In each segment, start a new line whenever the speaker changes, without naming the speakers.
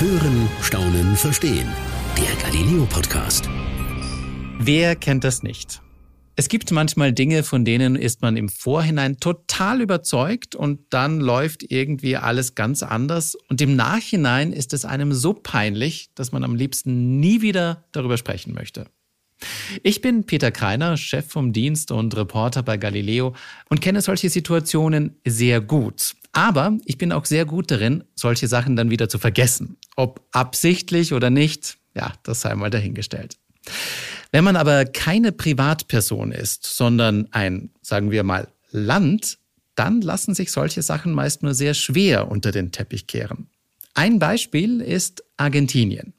Hören, Staunen, Verstehen. Der Galileo Podcast.
Wer kennt das nicht? Es gibt manchmal Dinge, von denen ist man im Vorhinein total überzeugt und dann läuft irgendwie alles ganz anders und im Nachhinein ist es einem so peinlich, dass man am liebsten nie wieder darüber sprechen möchte. Ich bin Peter Kreiner, Chef vom Dienst und Reporter bei Galileo und kenne solche Situationen sehr gut. Aber ich bin auch sehr gut darin, solche Sachen dann wieder zu vergessen. Ob absichtlich oder nicht, ja, das sei mal dahingestellt. Wenn man aber keine Privatperson ist, sondern ein, sagen wir mal, Land, dann lassen sich solche Sachen meist nur sehr schwer unter den Teppich kehren. Ein Beispiel ist Argentinien.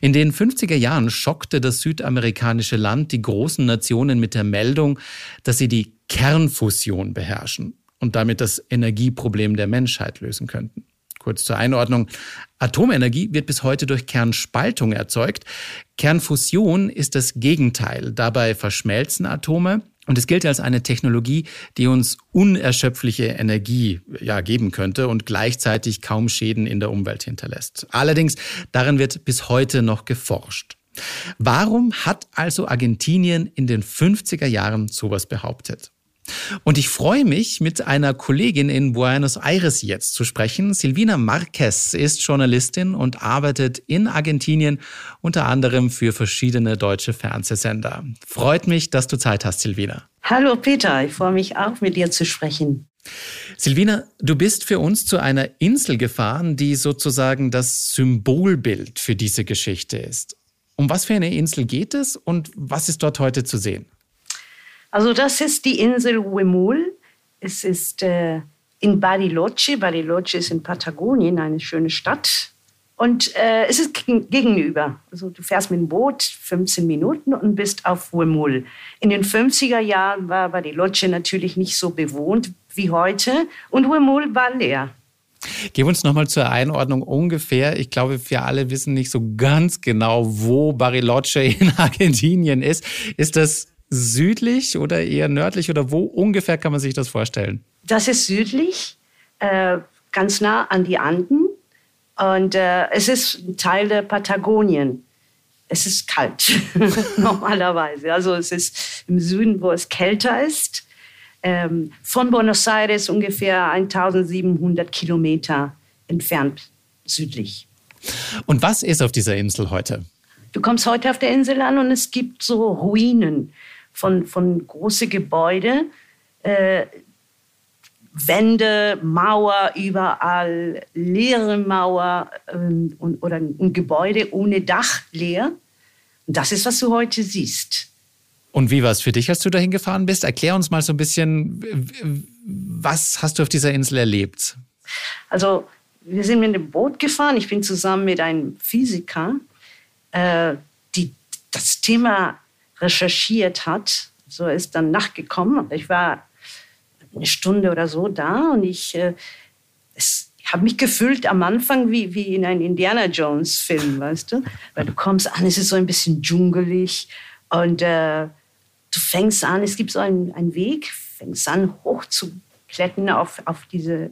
In den 50er Jahren schockte das südamerikanische Land die großen Nationen mit der Meldung, dass sie die Kernfusion beherrschen und damit das Energieproblem der Menschheit lösen könnten. Kurz zur Einordnung. Atomenergie wird bis heute durch Kernspaltung erzeugt. Kernfusion ist das Gegenteil. Dabei verschmelzen Atome und es gilt als eine Technologie, die uns unerschöpfliche Energie ja, geben könnte und gleichzeitig kaum Schäden in der Umwelt hinterlässt. Allerdings, darin wird bis heute noch geforscht. Warum hat also Argentinien in den 50er Jahren sowas behauptet? Und ich freue mich, mit einer Kollegin in Buenos Aires jetzt zu sprechen. Silvina Marquez ist Journalistin und arbeitet in Argentinien unter anderem für verschiedene deutsche Fernsehsender. Freut mich, dass du Zeit hast, Silvina.
Hallo Peter, ich freue mich auch, mit dir zu sprechen.
Silvina, du bist für uns zu einer Insel gefahren, die sozusagen das Symbolbild für diese Geschichte ist. Um was für eine Insel geht es und was ist dort heute zu sehen?
Also das ist die Insel Huemul. Es ist äh, in Bariloche. Bariloche ist in Patagonien, eine schöne Stadt. Und äh, es ist gegenüber. Also du fährst mit dem Boot 15 Minuten und bist auf Huemul. In den 50er Jahren war Bariloche natürlich nicht so bewohnt wie heute und Huemul war leer.
Gib uns nochmal zur Einordnung ungefähr. Ich glaube, wir alle wissen nicht so ganz genau, wo Bariloche in Argentinien ist. Ist das südlich oder eher nördlich oder wo ungefähr kann man sich das vorstellen?
Das ist südlich, äh, ganz nah an die Anden und äh, es ist ein Teil der Patagonien. Es ist kalt normalerweise. Also es ist im Süden, wo es kälter ist. Ähm, von Buenos Aires ungefähr 1700 Kilometer entfernt südlich.
Und was ist auf dieser Insel heute?
Du kommst heute auf der Insel an und es gibt so Ruinen von, von großen Gebäuden, äh, Wände, Mauer überall, leere Mauer ähm, und, oder ein Gebäude ohne Dach leer. Und das ist, was du heute siehst.
Und wie war es für dich, als du dahin gefahren bist? Erklär uns mal so ein bisschen, was hast du auf dieser Insel erlebt?
Also, wir sind mit dem Boot gefahren. Ich bin zusammen mit einem Physiker, äh, die das Thema recherchiert hat. So ist dann nachgekommen. Ich war eine Stunde oder so da und ich, äh, habe mich gefühlt am Anfang wie, wie in einem Indiana Jones Film, weißt du? Weil du kommst an, es ist so ein bisschen dschungelig und äh, du fängst an, es gibt so einen, einen Weg, fängst an hoch zu klettern auf, auf diese,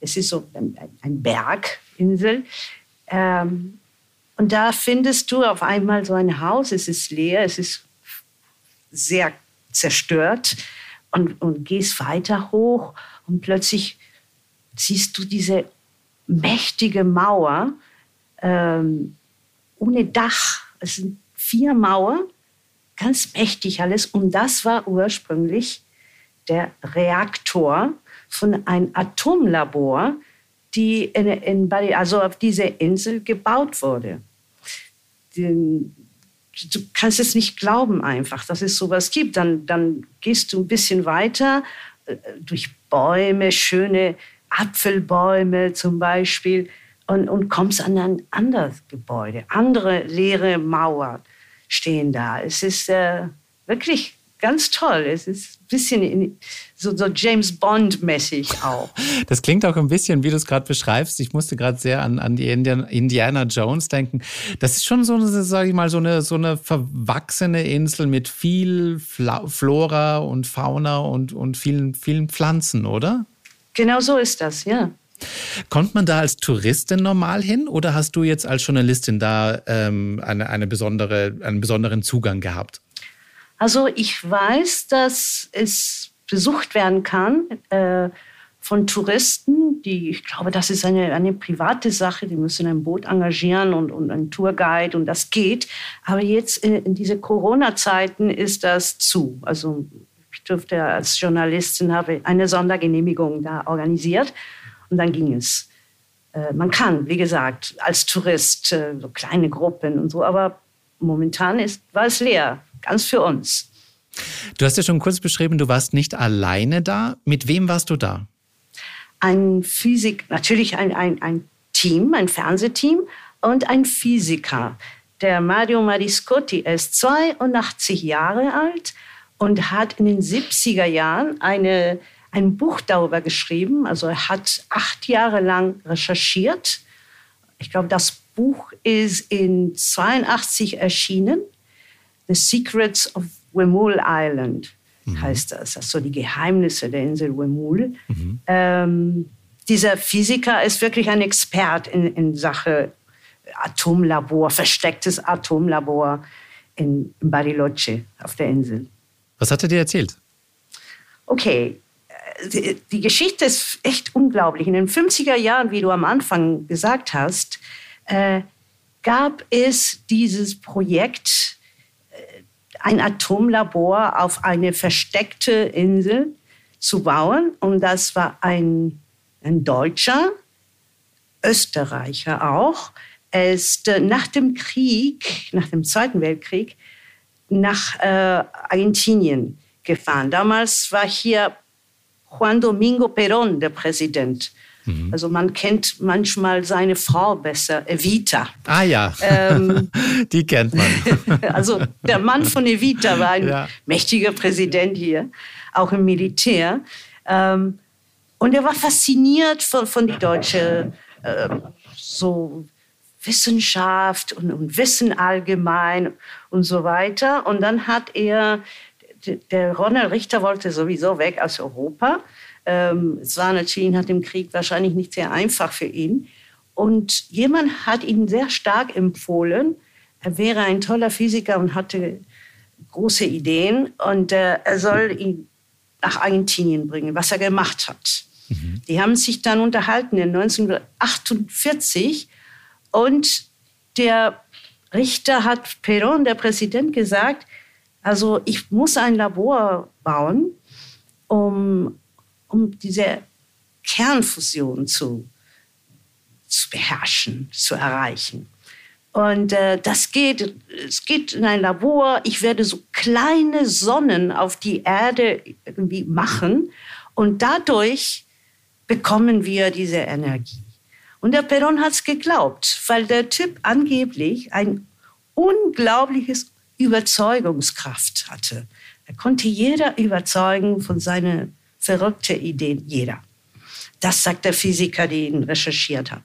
es ist so ein, ein Berginsel. Ähm, und da findest du auf einmal so ein Haus, es ist leer, es ist sehr zerstört und, und gehst weiter hoch und plötzlich siehst du diese mächtige Mauer ähm, ohne Dach. Es sind vier Mauern, ganz mächtig alles. Und das war ursprünglich der Reaktor von einem Atomlabor, die in, in, also auf dieser Insel gebaut wurde. Den, du kannst es nicht glauben einfach, dass es sowas gibt. Dann, dann gehst du ein bisschen weiter äh, durch Bäume, schöne Apfelbäume zum Beispiel und, und kommst an ein anderes Gebäude. Andere leere Mauern stehen da. Es ist äh, wirklich ganz toll. Es ist ein bisschen in, so, so, James Bond-mäßig auch.
Das klingt auch ein bisschen, wie du es gerade beschreibst. Ich musste gerade sehr an, an die Indiana Jones denken. Das ist schon so, sage ich mal, so eine, so eine verwachsene Insel mit viel Flora und Fauna und, und vielen, vielen Pflanzen, oder?
Genau so ist das, ja.
Kommt man da als Touristin normal hin oder hast du jetzt als Journalistin da ähm, eine, eine besondere, einen besonderen Zugang gehabt?
Also ich weiß, dass es besucht werden kann äh, von Touristen, die, ich glaube, das ist eine, eine private Sache, die müssen ein Boot engagieren und, und einen Tourguide und das geht. Aber jetzt in, in diese Corona-Zeiten ist das zu. Also ich durfte als Journalistin habe eine Sondergenehmigung da organisiert und dann ging es. Äh, man kann, wie gesagt, als Tourist äh, so kleine Gruppen und so, aber momentan ist, war es leer, ganz für uns.
Du hast ja schon kurz beschrieben, du warst nicht alleine da. Mit wem warst du da?
Ein Physik, natürlich ein, ein, ein Team, ein Fernsehteam und ein Physiker. Der Mario Mariscotti ist 82 Jahre alt und hat in den 70er Jahren eine ein Buch darüber geschrieben. Also er hat acht Jahre lang recherchiert. Ich glaube, das Buch ist in 82 erschienen. The Secrets of Wemul Island mhm. heißt das. Also die Geheimnisse der Insel Wemul. Mhm. Ähm, dieser Physiker ist wirklich ein Expert in, in Sache Atomlabor, verstecktes Atomlabor in Bariloche auf der Insel.
Was hat er dir erzählt?
Okay, die Geschichte ist echt unglaublich. In den 50er Jahren, wie du am Anfang gesagt hast, äh, gab es dieses Projekt, äh, ein Atomlabor auf eine versteckte Insel zu bauen. Und das war ein, ein Deutscher, Österreicher auch. Er ist äh, nach dem Krieg, nach dem Zweiten Weltkrieg, nach äh, Argentinien gefahren. Damals war hier Juan Domingo Perón, der Präsident. Mhm. Also man kennt manchmal seine Frau besser, Evita.
Ah ja, ähm, die kennt man.
also der Mann von Evita war ein ja. mächtiger Präsident hier, auch im Militär. Ähm, und er war fasziniert von, von der deutschen äh, so Wissenschaft und, und Wissen allgemein und so weiter. Und dann hat er der Ronald Richter wollte sowieso weg aus Europa. Ähm, es war natürlich nach dem Krieg wahrscheinlich nicht sehr einfach für ihn. Und jemand hat ihn sehr stark empfohlen. Er wäre ein toller Physiker und hatte große Ideen. Und äh, er soll ihn nach Argentinien bringen, was er gemacht hat. Mhm. Die haben sich dann unterhalten in 1948. Und der Richter hat Perón, der Präsident, gesagt, also ich muss ein Labor bauen, um, um diese Kernfusion zu, zu beherrschen, zu erreichen. Und äh, das geht, es geht in ein Labor. Ich werde so kleine Sonnen auf die Erde irgendwie machen und dadurch bekommen wir diese Energie. Und der Perron hat es geglaubt, weil der Typ angeblich ein unglaubliches Überzeugungskraft hatte. Er konnte jeder überzeugen von seinen verrückten Ideen, jeder. Das sagt der Physiker, der ihn recherchiert hat.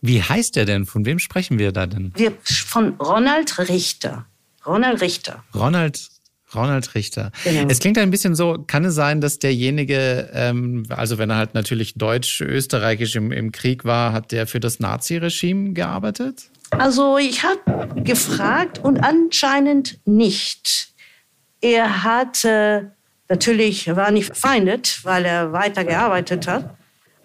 Wie heißt er denn? Von wem sprechen wir da denn?
Wir, von Ronald Richter. Ronald Richter.
Ronald Ronald Richter. Genau. Es klingt ein bisschen so, kann es sein, dass derjenige, ähm, also wenn er halt natürlich deutsch-österreichisch im, im Krieg war, hat der für das Nazi-Regime gearbeitet?
Also ich habe gefragt und anscheinend nicht. Er hat äh, natürlich war nicht verfeindet, weil er weiter gearbeitet hat,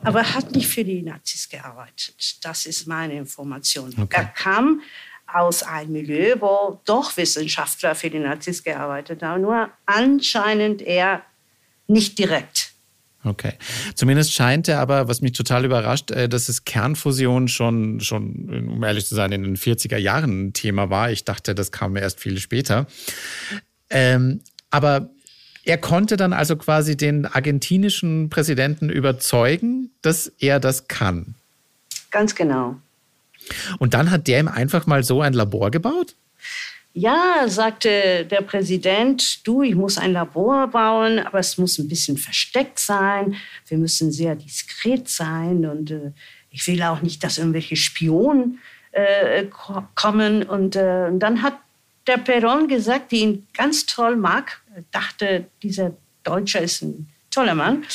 aber er hat nicht für die Nazis gearbeitet. Das ist meine Information. Okay. Er kam aus einem Milieu, wo doch Wissenschaftler für die Nazis gearbeitet haben, nur anscheinend eher nicht direkt.
Okay. Zumindest scheint er aber, was mich total überrascht, äh, dass es Kernfusion schon, schon, um ehrlich zu sein, in den 40er Jahren ein Thema war. Ich dachte, das kam erst viel später. Ähm, aber er konnte dann also quasi den argentinischen Präsidenten überzeugen, dass er das kann.
Ganz genau.
Und dann hat der ihm einfach mal so ein Labor gebaut?
Ja, sagte der Präsident, du, ich muss ein Labor bauen, aber es muss ein bisschen versteckt sein. Wir müssen sehr diskret sein und äh, ich will auch nicht, dass irgendwelche Spionen äh, kommen. Und, äh, und dann hat der Perron gesagt, die ihn ganz toll mag, dachte, dieser Deutscher ist ein toller Mann.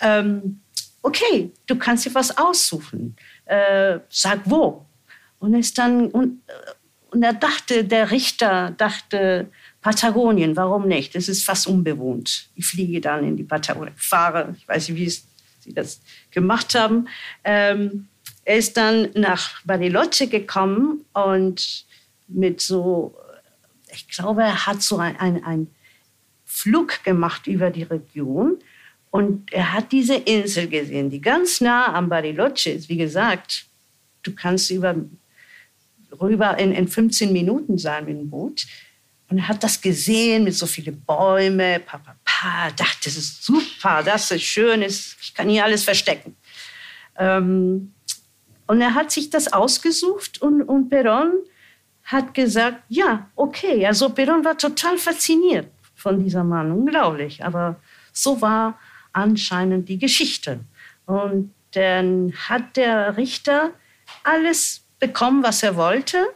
Ähm, okay, du kannst dir was aussuchen. Äh, sag wo. Und ist dann und, und er dachte, der Richter dachte Patagonien, warum nicht? Es ist fast unbewohnt. Ich fliege dann in die Patagonien, fahre, ich weiß nicht, wie sie das gemacht haben. Ähm, er ist dann nach Bariloche gekommen und mit so, ich glaube, er hat so ein, ein, ein Flug gemacht über die Region und er hat diese Insel gesehen, die ganz nah am Bariloche ist. Wie gesagt, du kannst über, rüber in, in 15 Minuten sein mit dem Boot. Und er hat das gesehen mit so vielen Bäumen, Papa, pa, dachte, das ist super, das ist schön, ich kann hier alles verstecken. Ähm, und er hat sich das ausgesucht und, und Perón hat gesagt, ja, okay. Also Perón war total fasziniert von diesem Mann, unglaublich. Aber so war anscheinend die Geschichte. Und dann hat der Richter alles bekommen, was er wollte.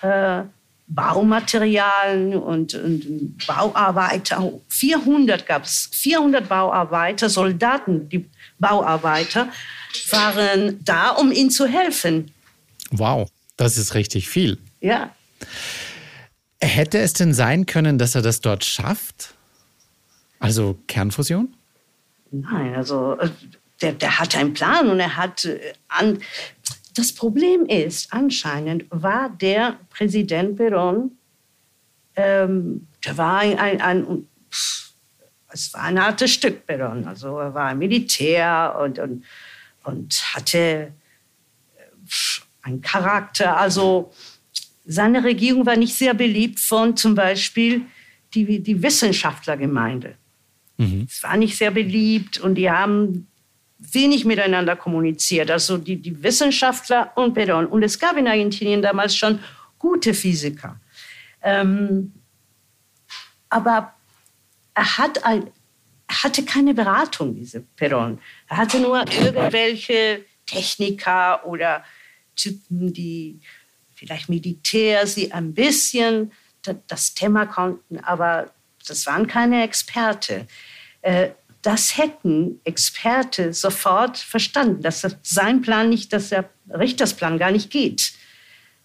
Äh, Baumaterialien und, und, Bauarbeiter. 400 gab es, 400 Bauarbeiter, Soldaten, die Bauarbeiter waren da, um ihm zu helfen.
Wow, das ist richtig viel.
Ja.
Hätte es denn sein können, dass er das dort schafft? Also Kernfusion?
Nein, also äh, der, der hat einen Plan und er hat äh, an. Das Problem ist, anscheinend war der Präsident Perón, ähm, der war ein, ein, ein es war ein hartes Stück Perón. Also er war Militär und, und, und hatte einen Charakter. Also seine Regierung war nicht sehr beliebt von zum Beispiel die, die Wissenschaftlergemeinde. Mhm. Es war nicht sehr beliebt und die haben wenig miteinander kommuniziert. Also die, die Wissenschaftler und Perón. Und es gab in Argentinien damals schon gute Physiker. Ähm, aber er, hat ein, hatte keine Beratung, diese Perón. Er hatte nur irgendwelche Techniker oder Typen, die vielleicht Militärs, die ein bisschen das Thema konnten, aber das waren keine Experte. Das hätten Experte sofort verstanden, dass sein Plan nicht, dass der Richtersplan gar nicht geht.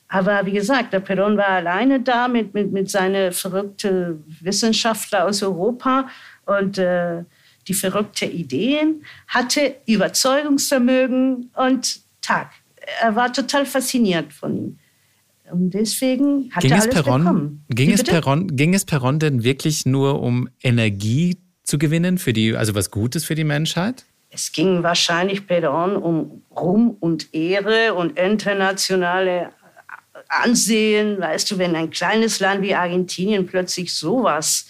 Aber wie gesagt, der Perón war alleine da mit, mit, mit seinen verrückten Wissenschaftlern aus Europa und äh, die verrückten Ideen, hatte Überzeugungsvermögen und Tag. Er war total fasziniert von ihm. Und deswegen hat
ging
er
es
alles
Peron,
bekommen.
Ging es? Peron, ging es Peron denn wirklich nur um Energie zu gewinnen, für die, also was Gutes für die Menschheit?
Es ging wahrscheinlich Perón um Ruhm und Ehre und internationale Ansehen. Weißt du, wenn ein kleines Land wie Argentinien plötzlich sowas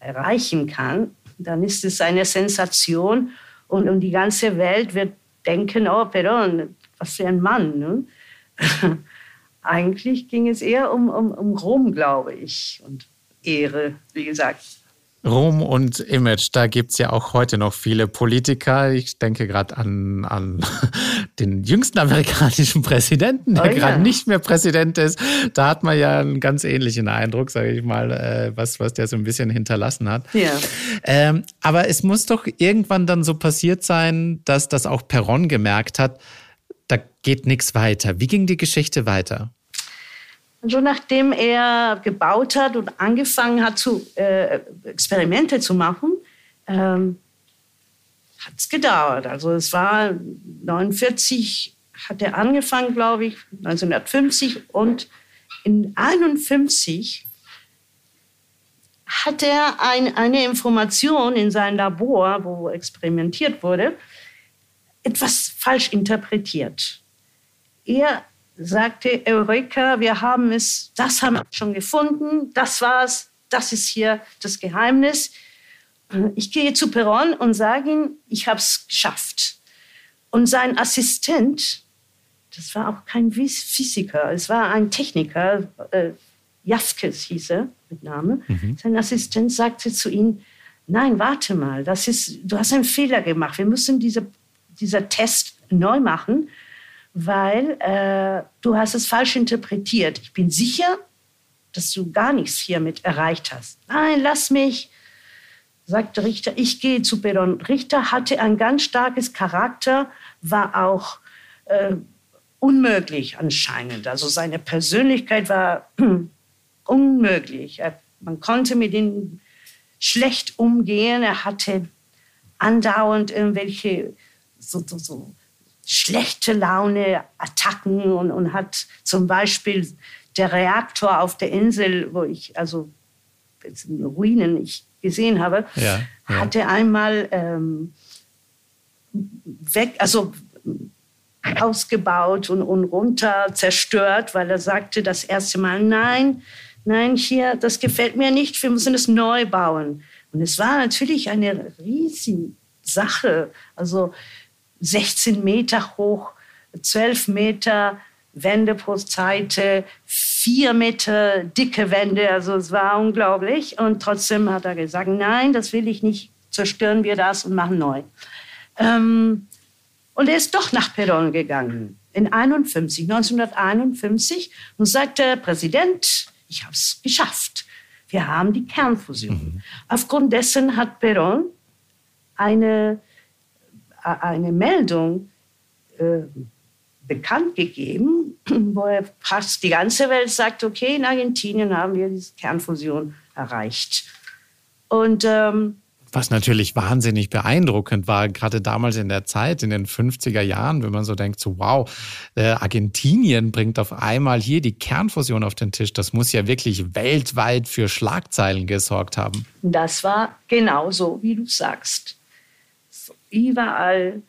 erreichen kann, dann ist es eine Sensation und, und die ganze Welt wird denken, oh Perón, was für ein Mann. Ne? Eigentlich ging es eher um, um, um Rom, glaube ich, und Ehre, wie gesagt.
Ruhm und Image, da gibt es ja auch heute noch viele Politiker. Ich denke gerade an, an den jüngsten amerikanischen Präsidenten, der
Oh ja.
gerade nicht mehr Präsident ist. Da hat man ja einen ganz ähnlichen Eindruck, sage ich mal, äh, was, was der so ein bisschen hinterlassen hat.
Ja.
Ähm, aber es muss doch irgendwann dann so passiert sein, dass das auch Perron gemerkt hat, da geht nichts weiter. Wie ging die Geschichte weiter?
Und schon nachdem er gebaut hat und angefangen hat, zu, äh, Experimente zu machen, ähm, hat es gedauert. Also es war 49 hat er angefangen, glaube ich, 1950 und in 51 hat er ein, eine Information in seinem Labor, wo experimentiert wurde, etwas falsch interpretiert. Er sagte Eureka, wir haben es, das haben wir schon gefunden, das war's, das ist hier das Geheimnis. Ich gehe zu Perron und sage ihm, ich habe es geschafft. Und sein Assistent, das war auch kein Physiker, es war ein Techniker, äh, Jaskes hieß er mit Name. Sein Assistent sagte zu ihm, nein, warte mal, das ist, du hast einen Fehler gemacht, wir müssen diese, dieser Test neu machen weil äh, du hast es falsch interpretiert. Ich bin sicher, dass du gar nichts hiermit erreicht hast. Nein, lass mich. sagte Richter, ich gehe zu Perón. Richter hatte ein ganz starkes Charakter, war auch äh, unmöglich anscheinend. Also seine Persönlichkeit war unmöglich. Er, man konnte mit ihm schlecht umgehen. Er hatte andauernd irgendwelche so, so, so schlechte Laune, Attacken und, und hat zum Beispiel der Reaktor auf der Insel, wo ich, also in Ruinen ich gesehen habe, ja, ja. hatte einmal ähm, weg, also ausgebaut und, und runter zerstört, weil er sagte das erste Mal, nein, nein, hier, das gefällt mir nicht, wir müssen es neu bauen. Und es war natürlich eine riesige Sache, also 16 Meter hoch, 12 Meter Wände pro Seite, vier Meter dicke Wände, also es war unglaublich. Und trotzdem hat er gesagt, nein, das will ich nicht, zerstören wir das und machen neu. Ähm, und er ist doch nach Perón gegangen, in 51, 1951, und sagte, Präsident, ich habe es geschafft. Wir haben die Kernfusion. Mhm. Aufgrund dessen hat Perón eine, eine Meldung äh, bekannt gegeben, wo er fast die ganze Welt sagt, okay, in Argentinien haben wir diese Kernfusion erreicht. Und ähm,
was natürlich wahnsinnig beeindruckend war, gerade damals in der Zeit, in den 50er Jahren, wenn man so denkt, so wow, äh, Argentinien bringt auf einmal hier die Kernfusion auf den Tisch. Das muss ja wirklich weltweit für Schlagzeilen gesorgt haben.
Das war genauso, wie du sagst. Überall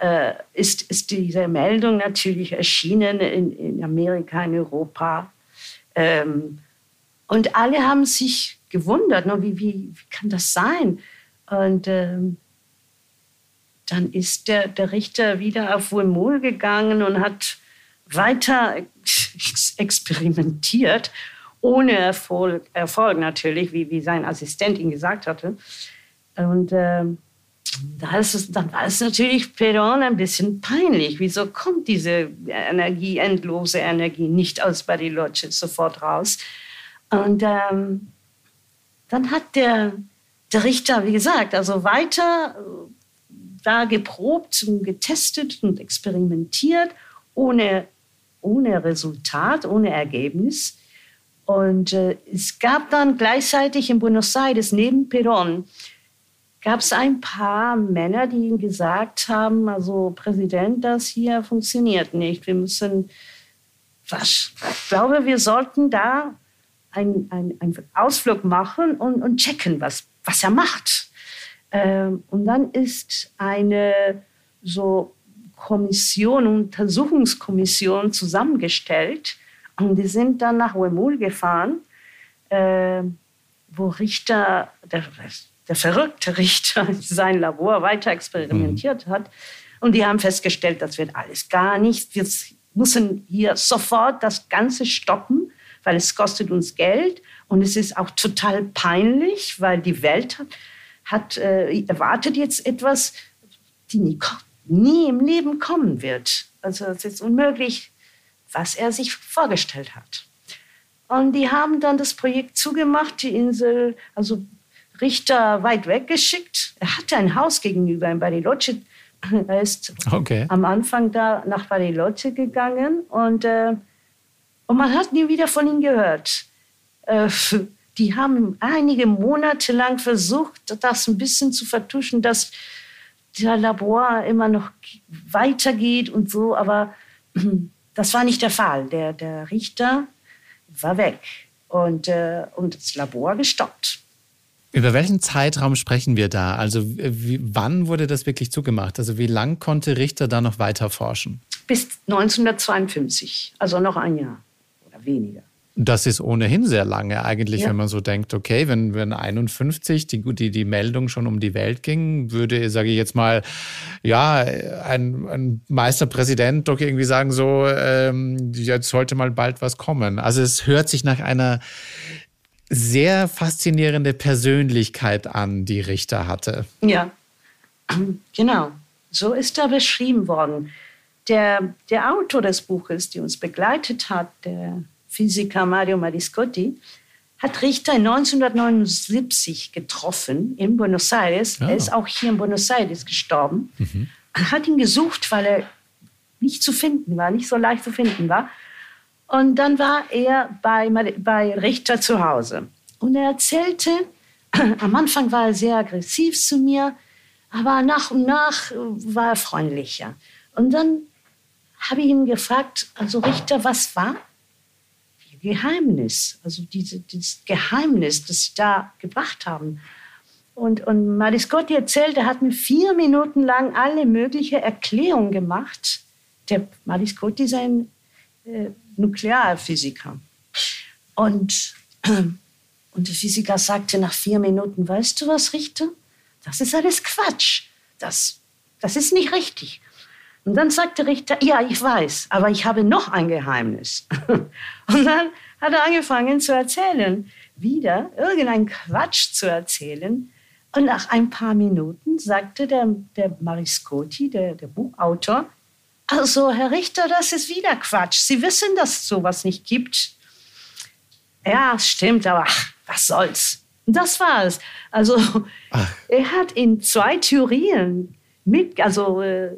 äh, ist, ist diese Meldung natürlich erschienen in, in Amerika, in Europa. Ähm, und alle haben sich gewundert, no, wie, wie, wie kann das sein? Und ähm, dann ist der, der Richter wieder auf Wurmul gegangen und hat weiter experimentiert, ohne Erfolg, Erfolg natürlich, wie, wie sein Assistent ihn gesagt hatte. Und ähm, da ist es, dann war es natürlich Perón ein bisschen peinlich. Wieso kommt diese Energie, endlose Energie, nicht aus Bariloche sofort raus? Und ähm, dann hat der der Richter, wie gesagt, also weiter äh, da geprobt und getestet und experimentiert, ohne, ohne Resultat, ohne Ergebnis. Und äh, es gab dann gleichzeitig in Buenos Aires neben Perón gab es ein paar Männer, die ihm gesagt haben, also Präsident, das hier funktioniert nicht. Wir müssen, was, ich glaube, wir sollten da einen ein Ausflug machen und, und checken, was was er macht. Ähm, und dann ist eine so Kommission, Untersuchungskommission zusammengestellt und die sind dann nach Wemul gefahren, äh, wo Richter, der, der verrückte Richter, sein Labor weiter experimentiert mhm. hat. Und die haben festgestellt, das wird alles gar nichts. Wir müssen hier sofort das Ganze stoppen, weil es kostet uns Geld. Und es ist auch total peinlich, weil die Welt hat, hat äh, erwartet jetzt etwas, die nie, nie im Leben kommen wird. Also es ist unmöglich, was er sich vorgestellt hat. Und die haben dann das Projekt zugemacht, die Insel, also Richter weit weggeschickt. Er hatte ein Haus gegenüber in Bariloche. Er ist okay. am Anfang da nach Bariloche gegangen und, äh, und man hat nie wieder von ihm gehört. Äh, die haben einige Monate lang versucht, das ein bisschen zu vertuschen, dass der Labor immer noch weitergeht und so, aber das war nicht der Fall. Der, der Richter war weg und, äh, und das Labor gestoppt.
Über welchen Zeitraum sprechen wir da? Also wie, wann wurde das wirklich zugemacht? Also wie lang konnte Richter da noch weiter forschen?
Bis 1952, also noch ein Jahr oder weniger.
Das ist ohnehin sehr lange eigentlich, ja. wenn man so denkt, okay, wenn, wenn 51 die, die, die Meldung schon um die Welt ging, würde, sage ich jetzt mal, ja, ein, ein Meisterpräsident doch irgendwie sagen, so, ähm, jetzt sollte mal bald was kommen. Also es hört sich nach einer sehr faszinierende Persönlichkeit an, die Richter hatte.
Ja, genau. So ist er beschrieben worden. Der, der Autor des Buches, der uns begleitet hat, der Physiker Mario Mariscotti, hat Richter 1979 getroffen in Buenos Aires. Ja. Er ist auch hier in Buenos Aires gestorben. Mhm. Hat ihn gesucht, weil er nicht zu finden war, nicht so leicht zu finden war. Und dann war er bei, bei Richter zu Hause. Und er erzählte, am Anfang war er sehr aggressiv zu mir, aber nach und nach war er freundlicher. Und dann habe ich ihn gefragt, also Richter, was war Geheimnis? Also diese, dieses Geheimnis, das Sie da gebracht haben. Und, und Mariscotti erzählt, er hat mir vier Minuten lang alle möglichen Erklärungen gemacht. Der Mariscotti ist ein äh, Nuklearphysiker. Und, und der Physiker sagte nach vier Minuten, weißt du was, Richter? Das ist alles Quatsch. Das, das ist nicht richtig. Und dann sagt der Richter, ja, ich weiß, aber ich habe noch ein Geheimnis. Und dann hat er angefangen zu erzählen, wieder irgendein Quatsch zu erzählen. Und nach ein paar Minuten sagte der, der Mariscotti, der, der Buchautor, also Herr Richter, das ist wieder Quatsch. Sie wissen, dass es sowas nicht gibt. Ja, stimmt, aber ach, was soll's. Das war es. Also ach. er hat in zwei Theorien mit, also äh,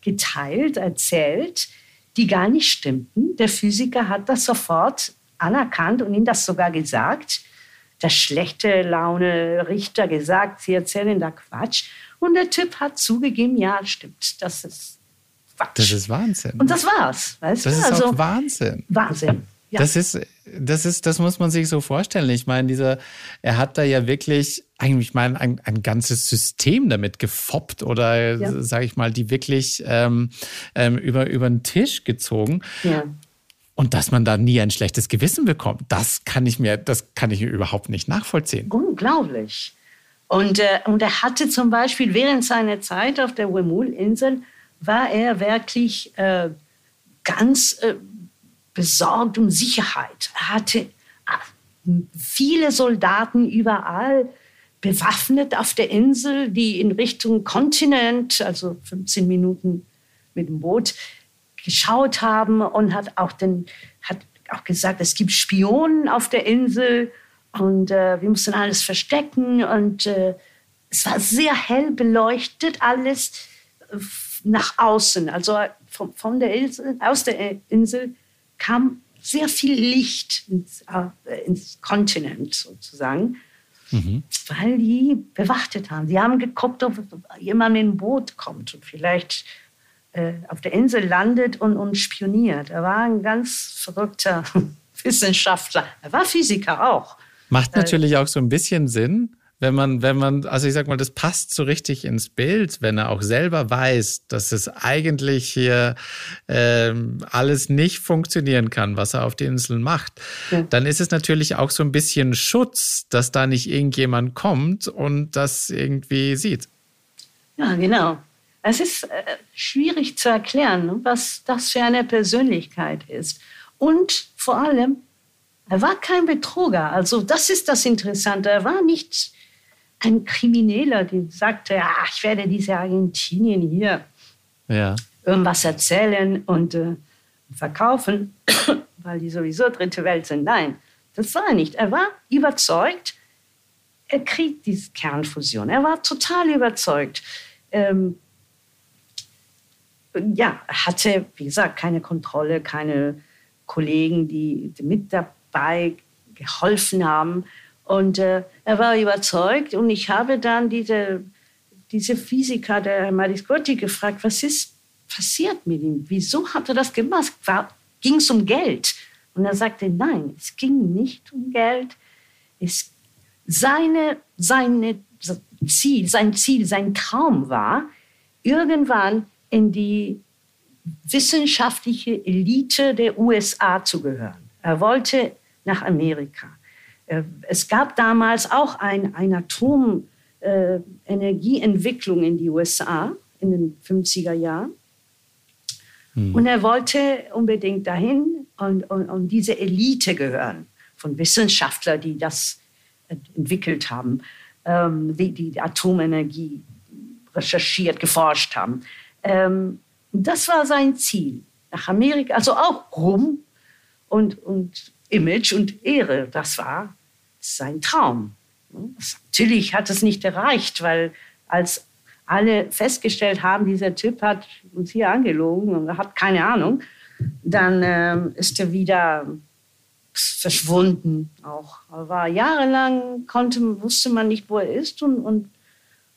geteilt, erzählt, die gar nicht stimmten. Der Physiker hat das sofort anerkannt und ihm das sogar gesagt. Der schlechte Laune Richter gesagt, sie erzählen da Quatsch. Und der Typ hat zugegeben, ja, stimmt, das ist Quatsch.
Das ist Wahnsinn.
Und das war's.
Weißt das du? ist also, auch Wahnsinn.
Wahnsinn.
Ja. Das ist, das ist, das muss man sich so vorstellen. Ich meine, dieser, er hat da ja wirklich, eigentlich, ich meine, ein, ein ganzes System damit gefoppt oder, ja. sage ich mal, die wirklich ähm, ähm, über, über den Tisch gezogen. Ja. Und dass man da nie ein schlechtes Gewissen bekommt, das kann ich mir, das kann ich mir überhaupt nicht nachvollziehen.
Unglaublich. Und, äh, und er hatte zum Beispiel während seiner Zeit auf der Wemul-Insel, war er wirklich äh, ganz äh, besorgt um Sicherheit. Er hatte äh, viele Soldaten überall bewaffnet auf der Insel, die in Richtung Kontinent, also 15 Minuten mit dem Boot, geschaut haben und hat auch, den, hat auch gesagt, es gibt Spionen auf der Insel und äh, wir mussten alles verstecken und äh, es war sehr hell beleuchtet alles äh, nach außen, also von, von der Insel, aus der Insel kam sehr viel Licht ins, äh, ins Kontinent sozusagen, mhm. weil die bewachtet haben. Sie haben geguckt, ob jemand mit dem Boot kommt und vielleicht äh, auf der Insel landet und, und spioniert. Er war ein ganz verrückter Wissenschaftler. Er war Physiker auch.
Macht äh, natürlich auch so ein bisschen Sinn, wenn man, wenn man, also ich sag mal, das passt so richtig ins Bild, wenn er auch selber weiß, dass es eigentlich hier ähm, alles nicht funktionieren kann, was er auf den Inseln macht, ja. dann ist es natürlich auch so ein bisschen Schutz, dass da nicht irgendjemand kommt und das irgendwie sieht.
Ja, genau. Es ist äh, schwierig zu erklären, was das für eine Persönlichkeit ist. Und vor allem, er war kein Betrüger. Also das ist das Interessante. Er war nicht ein Krimineller, der sagte, ja, ich werde diese Argentinien hier ja. irgendwas erzählen und äh, verkaufen, weil die sowieso dritte Welt sind. Nein, das war er nicht. Er war überzeugt, er kriegt diese Kernfusion. Er war total überzeugt. Ähm, ja, hatte, wie gesagt, keine Kontrolle, keine Kollegen, die mit dabei geholfen haben. Und äh, er war überzeugt und ich habe dann diese, diese Physiker, der Mariscotti, gefragt, was ist passiert mit ihm? Wieso hat er das gemacht? Ging es um Geld? Und er sagte, nein, es ging nicht um Geld. Es, seine, seine Ziel, sein Ziel, sein Traum war, irgendwann in die wissenschaftliche Elite der USA zu gehören. Er wollte nach Amerika. Äh, es gab damals auch ein, eine Atomenergieentwicklung in die USA in den 50er Jahren. Hm. Und er wollte unbedingt dahin und, und, und diese Elite gehören von Wissenschaftlern, die das entwickelt haben, ähm, die die Atomenergie recherchiert, geforscht haben. Ähm, das war sein Ziel. Nach Amerika, also auch Ruhm und, und Image und Ehre, das war sein Traum. Natürlich hat es nicht erreicht, weil als alle festgestellt haben, dieser Typ hat uns hier angelogen und hat keine Ahnung, dann ähm, ist er wieder verschwunden auch. Er war jahrelang, konnte, wusste man nicht, wo er ist und, und,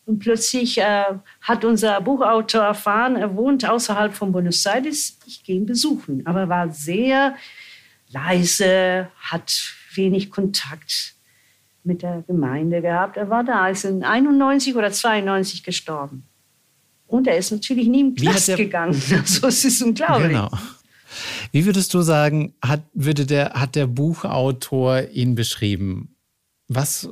und plötzlich äh, hat unser Buchautor erfahren, er wohnt außerhalb von Buenos Aires, ich gehe ihn besuchen. Aber er war sehr leise, hat wenig Kontakt mit der Gemeinde gehabt. Er war da, ist in 91 oder 92 gestorben. Und er ist natürlich nie im Knast gegangen. Also es ist unglaublich. Genau.
Wie würdest du sagen, hat, würde der, hat der Buchautor ihn beschrieben? Was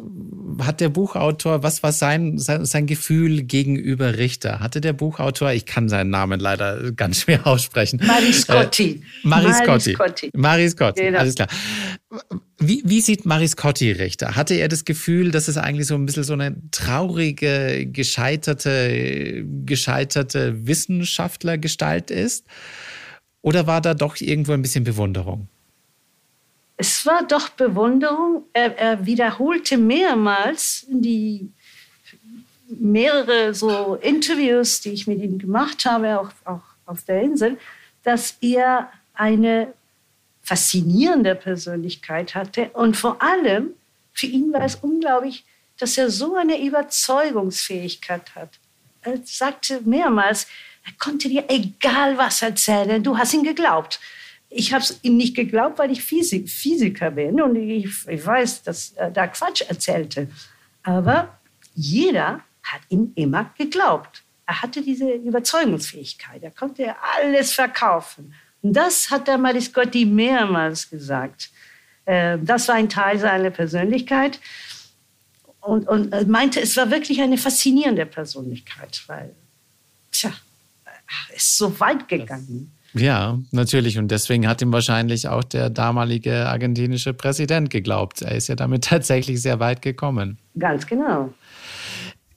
hat der Buchautor, was war sein, sein, sein, Gefühl gegenüber Richter? Hatte der Buchautor, ich kann seinen Namen leider ganz schwer aussprechen.
Mariscotti.
Äh, Mariscotti. Mariscotti. Mariscotti, genau. alles klar. Wie, wie sieht Mariscotti Richter? Hatte er das Gefühl, dass es eigentlich so ein bisschen so eine traurige, gescheiterte, gescheiterte Wissenschaftlergestalt ist? Oder war da doch irgendwo ein bisschen Bewunderung?
Es war doch Bewunderung. Er, er wiederholte mehrmals die mehrere so Interviews, die ich mit ihm gemacht habe, auch, auch auf der Insel, dass er eine faszinierende Persönlichkeit hatte. Und vor allem, für ihn war es unglaublich, dass er so eine Überzeugungsfähigkeit hat. Er sagte mehrmals, er konnte dir egal was erzählen, du hast ihn geglaubt. Ich habe es ihm nicht geglaubt, weil ich Physik, Physiker bin und ich, ich weiß, dass er da Quatsch erzählte. Aber jeder hat ihm immer geglaubt. Er hatte diese Überzeugungsfähigkeit. Er konnte alles verkaufen. Und das hat der Mariscotti mehrmals gesagt. Ähm, das war ein Teil seiner Persönlichkeit. Und, und meinte, es war wirklich eine faszinierende Persönlichkeit, weil, tja, ist so weit gegangen.
Ja, natürlich. Und deswegen hat ihm wahrscheinlich auch der damalige argentinische Präsident geglaubt. Er ist ja damit tatsächlich sehr weit gekommen.
Ganz genau.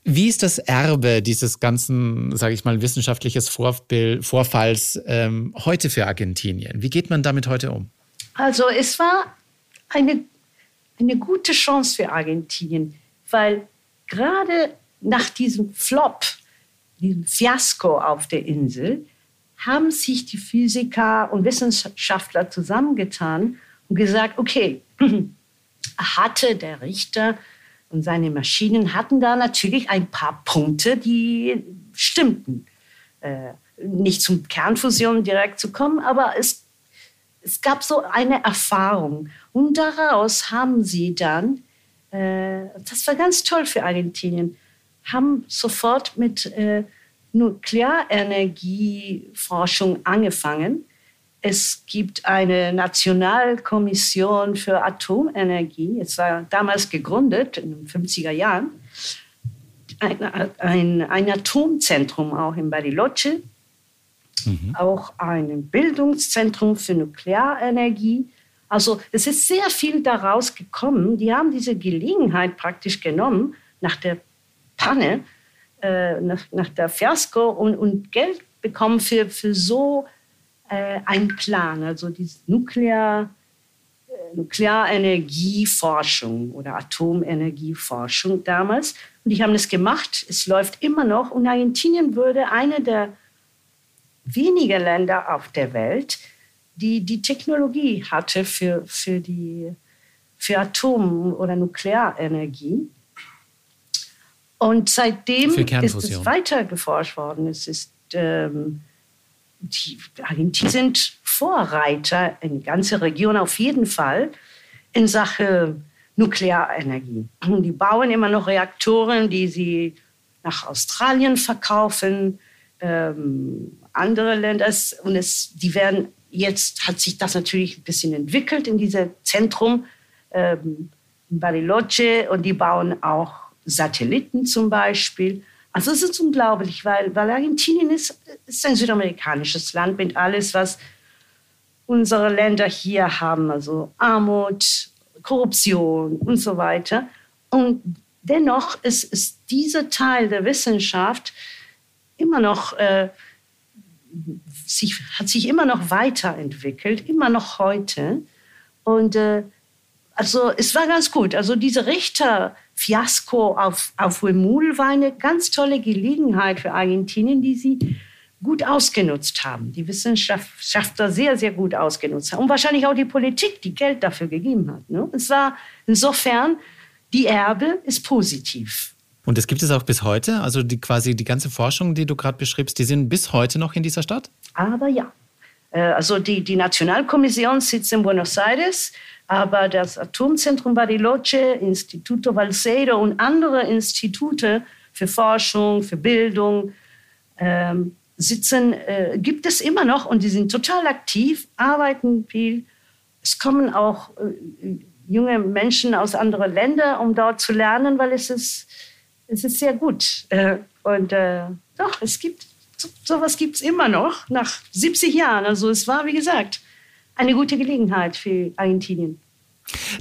Wie ist das Erbe dieses ganzen, sage ich mal, wissenschaftliches Vorfalls ähm, heute für Argentinien? Wie geht man damit heute um?
Also es war eine, eine gute Chance für Argentinien, weil gerade nach diesem Flop diesem Fiasko auf der Insel, haben sich die Physiker und Wissenschaftler zusammengetan und gesagt, okay, hatte der Richter und seine Maschinen hatten da natürlich ein paar Punkte, die stimmten. Äh, nicht zum Kernfusion direkt zu kommen, aber es, es gab so eine Erfahrung. Und daraus haben sie dann, äh, das war ganz toll für Argentinien, haben sofort mit äh, Nuklearenergieforschung angefangen. Es gibt eine Nationalkommission für Atomenergie. Es war damals gegründet, in den 50er Jahren. Ein, ein, ein Atomzentrum auch in Bariloche. Mhm. Auch ein Bildungszentrum für Nuklearenergie. Also es ist sehr viel daraus gekommen. Die haben diese Gelegenheit praktisch genommen, nach der Panne, äh, nach, nach der Fiasko und, und Geld bekommen für, für so äh, einen Plan, also die Nuklear, äh, Nuklearenergieforschung oder Atomenergieforschung damals. Und die haben das gemacht. Es läuft immer noch. Und Argentinien würde eine der wenigen Länder auf der Welt, die die Technologie hatte für, für, die, für Atom- oder Nuklearenergie. Und seitdem ist es weiter geforscht worden. Es ist, ähm, die Argentinien sind Vorreiter in der ganzen Region auf jeden Fall in Sachen Nuklearenergie. Die bauen immer noch Reaktoren, die sie nach Australien verkaufen, ähm, andere Länder. Und es, die werden jetzt hat sich das natürlich ein bisschen entwickelt in diesem Zentrum ähm, in Bariloche und die bauen auch Satelliten zum Beispiel. Also es ist unglaublich, weil, weil Argentinien ist, ist ein südamerikanisches Land mit alles, was unsere Länder hier haben, also Armut, Korruption und so weiter. Und dennoch ist, ist dieser Teil der Wissenschaft immer noch, äh, sich, hat sich immer noch weiterentwickelt, immer noch heute. Und äh, also es war ganz gut. Also diese Richter-Fiasko auf, auf Huemul war eine ganz tolle Gelegenheit für Argentinien, die sie gut ausgenutzt haben. Die Wissenschaftler sehr, sehr gut ausgenutzt haben. Und wahrscheinlich auch die Politik, die Geld dafür gegeben hat. Ne? Es war insofern, die Erbe ist positiv.
Und das gibt es auch bis heute? Also die, quasi die ganze Forschung, die du gerade beschreibst, die sind bis heute noch in dieser Stadt?
Aber ja. Äh, also die, die Nationalkommission sitzt in Buenos Aires, aber das Atomzentrum Bariloche, Instituto Valseiro und andere Institute für Forschung, für Bildung ähm, sitzen, äh, gibt es immer noch und die sind total aktiv, arbeiten viel. Es kommen auch äh, junge Menschen aus anderen Ländern, um dort zu lernen, weil es ist, es ist sehr gut. Äh, und äh, doch, es gibt sowas gibt es immer noch nach 70 Jahren. Also es war, wie gesagt, eine gute Gelegenheit für Argentinien.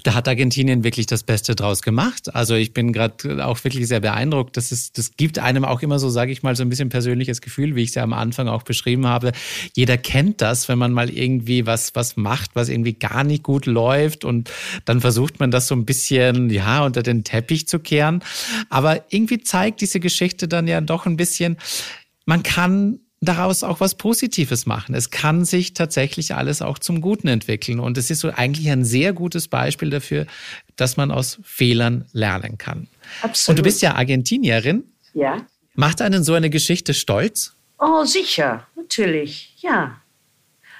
Da hat Argentinien wirklich das Beste draus gemacht. Also ich bin gerade auch wirklich sehr beeindruckt. Das, ist, das gibt einem auch immer so, sage ich mal, so ein bisschen persönliches Gefühl, wie ich es ja am Anfang auch beschrieben habe. Jeder kennt das, wenn man mal irgendwie was, was macht, was irgendwie gar nicht gut läuft und dann versucht man das so ein bisschen, ja, unter den Teppich zu kehren. Aber irgendwie zeigt diese Geschichte dann ja doch ein bisschen, man kann daraus auch was Positives machen. Es kann sich tatsächlich alles auch zum Guten entwickeln. Und es ist so eigentlich ein sehr gutes Beispiel dafür, dass man aus Fehlern lernen kann. Absolut. Und du bist ja Argentinierin.
Ja.
Macht einen so eine Geschichte stolz?
Oh, sicher, natürlich, ja.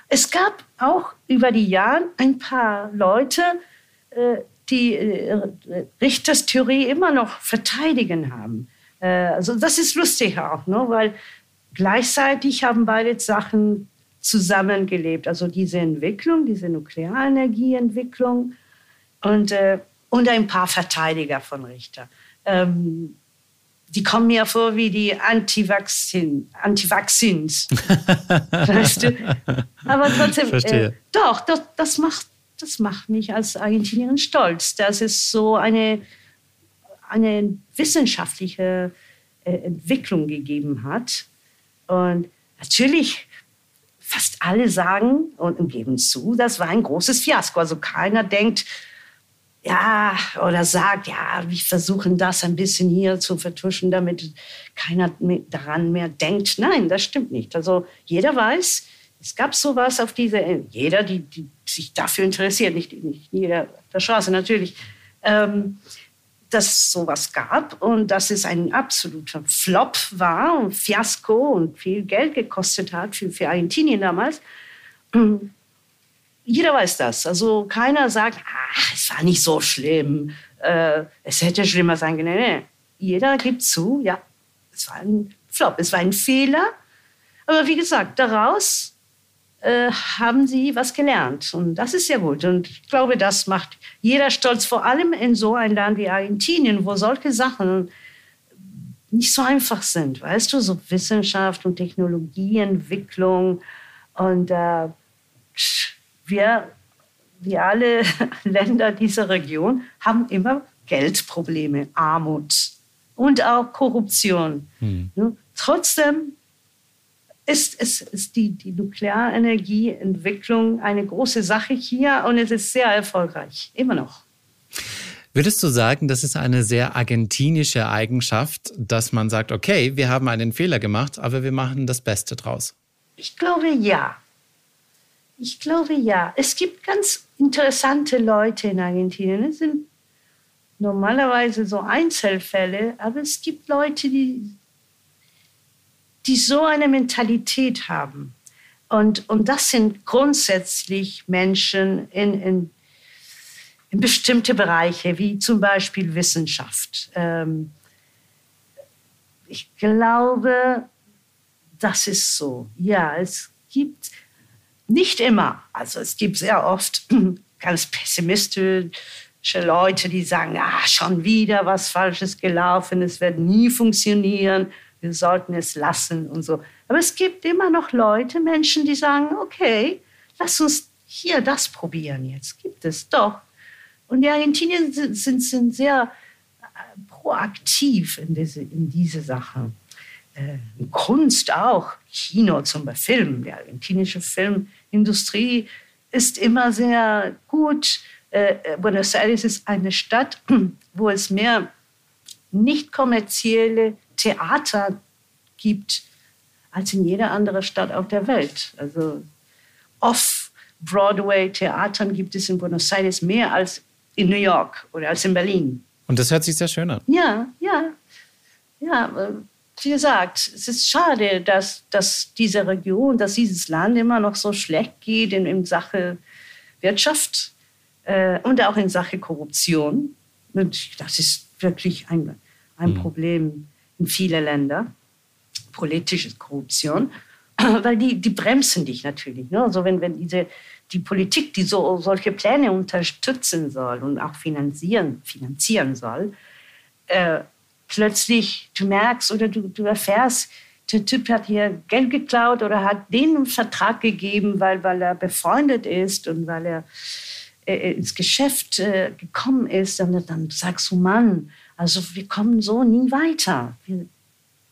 Es gab auch über die Jahre ein paar Leute, äh, die äh, Richters Theorie immer noch verteidigen haben. Äh, also das ist lustig auch, ne? weil Gleichzeitig haben beide Sachen zusammengelebt. Also diese Entwicklung, diese Nuklearenergieentwicklung und, äh, und ein paar Verteidiger von Richter. Ähm, die kommen mir vor wie die Antivaccin, Antivaccins. weißt du? Aber trotzdem, äh, doch, das, das, macht, das macht mich als Argentinierin stolz, dass es so eine, eine wissenschaftliche äh, Entwicklung gegeben hat und natürlich, fast alle sagen und geben zu, das war ein großes Fiasko. Also keiner denkt, ja, oder sagt, ja, wir versuchen das ein bisschen hier zu vertuschen, damit keiner daran mehr denkt. Nein, das stimmt nicht. Also jeder weiß, es gab sowas auf dieser, jeder, die, die sich dafür interessiert, nicht, nicht jeder auf der Straße natürlich. Ähm, dass sowas gab und dass es ein absoluter Flop war und Fiasko und viel Geld gekostet hat für, für Argentinien damals. Jeder weiß das. Also keiner sagt, ach, es war nicht so schlimm, äh, es hätte schlimmer sein können. Nee, jeder gibt zu, ja, es war ein Flop, es war ein Fehler. Aber wie gesagt, daraus äh, haben sie was gelernt. Und das ist sehr gut. Und ich glaube, das macht jeder stolz, vor allem in so ein Land wie Argentinien, wo solche Sachen nicht so einfach sind. Weißt du, so Wissenschaft und Technologieentwicklung. Und äh, wir, wie alle Länder dieser Region, haben immer Geldprobleme, Armut und auch Korruption. Hm. Trotzdem ist, ist, ist die, die Nuklearenergieentwicklung eine große Sache hier und es ist sehr erfolgreich, immer noch.
Würdest du sagen, das ist eine sehr argentinische Eigenschaft, dass man sagt, okay, wir haben einen Fehler gemacht, aber wir machen das Beste draus?
Ich glaube ja. Ich glaube ja. Es gibt ganz interessante Leute in Argentinien. Es sind normalerweise so Einzelfälle, aber es gibt Leute, die die so eine Mentalität haben. Und, und das sind grundsätzlich Menschen in, in, in bestimmte Bereiche, wie zum Beispiel Wissenschaft. Ähm, ich glaube, das ist so. Ja, es gibt nicht immer, also es gibt sehr oft ganz pessimistische Leute, die sagen, ah, schon wieder was Falsches gelaufen, es wird nie funktionieren wir sollten es lassen und so. Aber es gibt immer noch Leute, Menschen, die sagen, okay, lass uns hier das probieren jetzt. Gibt es doch. Und die Argentinier sind, sind, sind sehr äh, proaktiv in diese, in diese Sache. Äh, Kunst auch, Kino zum Beispiel, Film. Die argentinische Filmindustrie ist immer sehr gut äh, Buenos Aires ist eine Stadt, wo es mehr nicht kommerzielle Theater gibt als in jeder anderen Stadt auf der Welt. Also Off-Broadway-Theatern gibt es in Buenos Aires mehr als in New York oder als in Berlin.
Und das hört sich sehr schön an.
Ja, ja. Ja, äh, wie gesagt, es ist schade, dass, dass diese Region, dass dieses Land immer noch so schlecht geht in, in Sache Wirtschaft äh, und auch in Sache Korruption. Und das ist wirklich ein, ein mhm. Problem in vielen Ländern, politische Korruption, weil die, die bremsen dich natürlich. Ne? Also wenn, wenn diese, die Politik, die so, solche Pläne unterstützen soll und auch finanzieren, finanzieren soll, äh, plötzlich du merkst oder du, du erfährst, der Typ hat hier Geld geklaut oder hat denen einen Vertrag gegeben, weil, weil er befreundet ist und weil er äh, ins Geschäft äh, gekommen ist. Und dann sagst du, Mann, also wir kommen so nie weiter. Wir,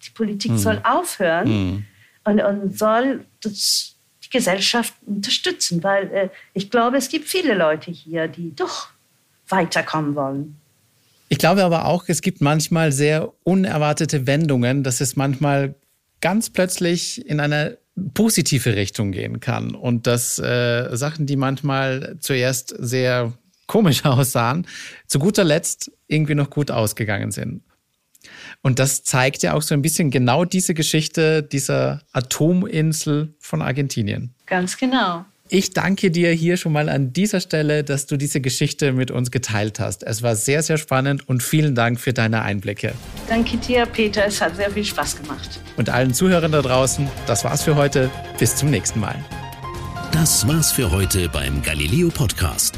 die Politik hm. soll aufhören hm. und, und soll das, die Gesellschaft unterstützen, weil äh, ich glaube, es gibt viele Leute hier, die doch weiterkommen wollen.
Ich glaube aber auch, es gibt manchmal sehr unerwartete Wendungen, dass es manchmal ganz plötzlich in eine positive Richtung gehen kann und dass äh, Sachen, die manchmal zuerst sehr komisch aussahen, zu guter Letzt irgendwie noch gut ausgegangen sind. Und das zeigt ja auch so ein bisschen genau diese Geschichte dieser Atominsel von Argentinien.
Ganz genau.
Ich danke dir hier schon mal an dieser Stelle, dass du diese Geschichte mit uns geteilt hast. Es war sehr, sehr spannend und vielen Dank für deine Einblicke.
Danke dir, Peter. Es hat sehr viel Spaß gemacht.
Und allen Zuhörern da draußen, das war's für heute. Bis zum nächsten Mal.
Das war's für heute beim Galileo Podcast.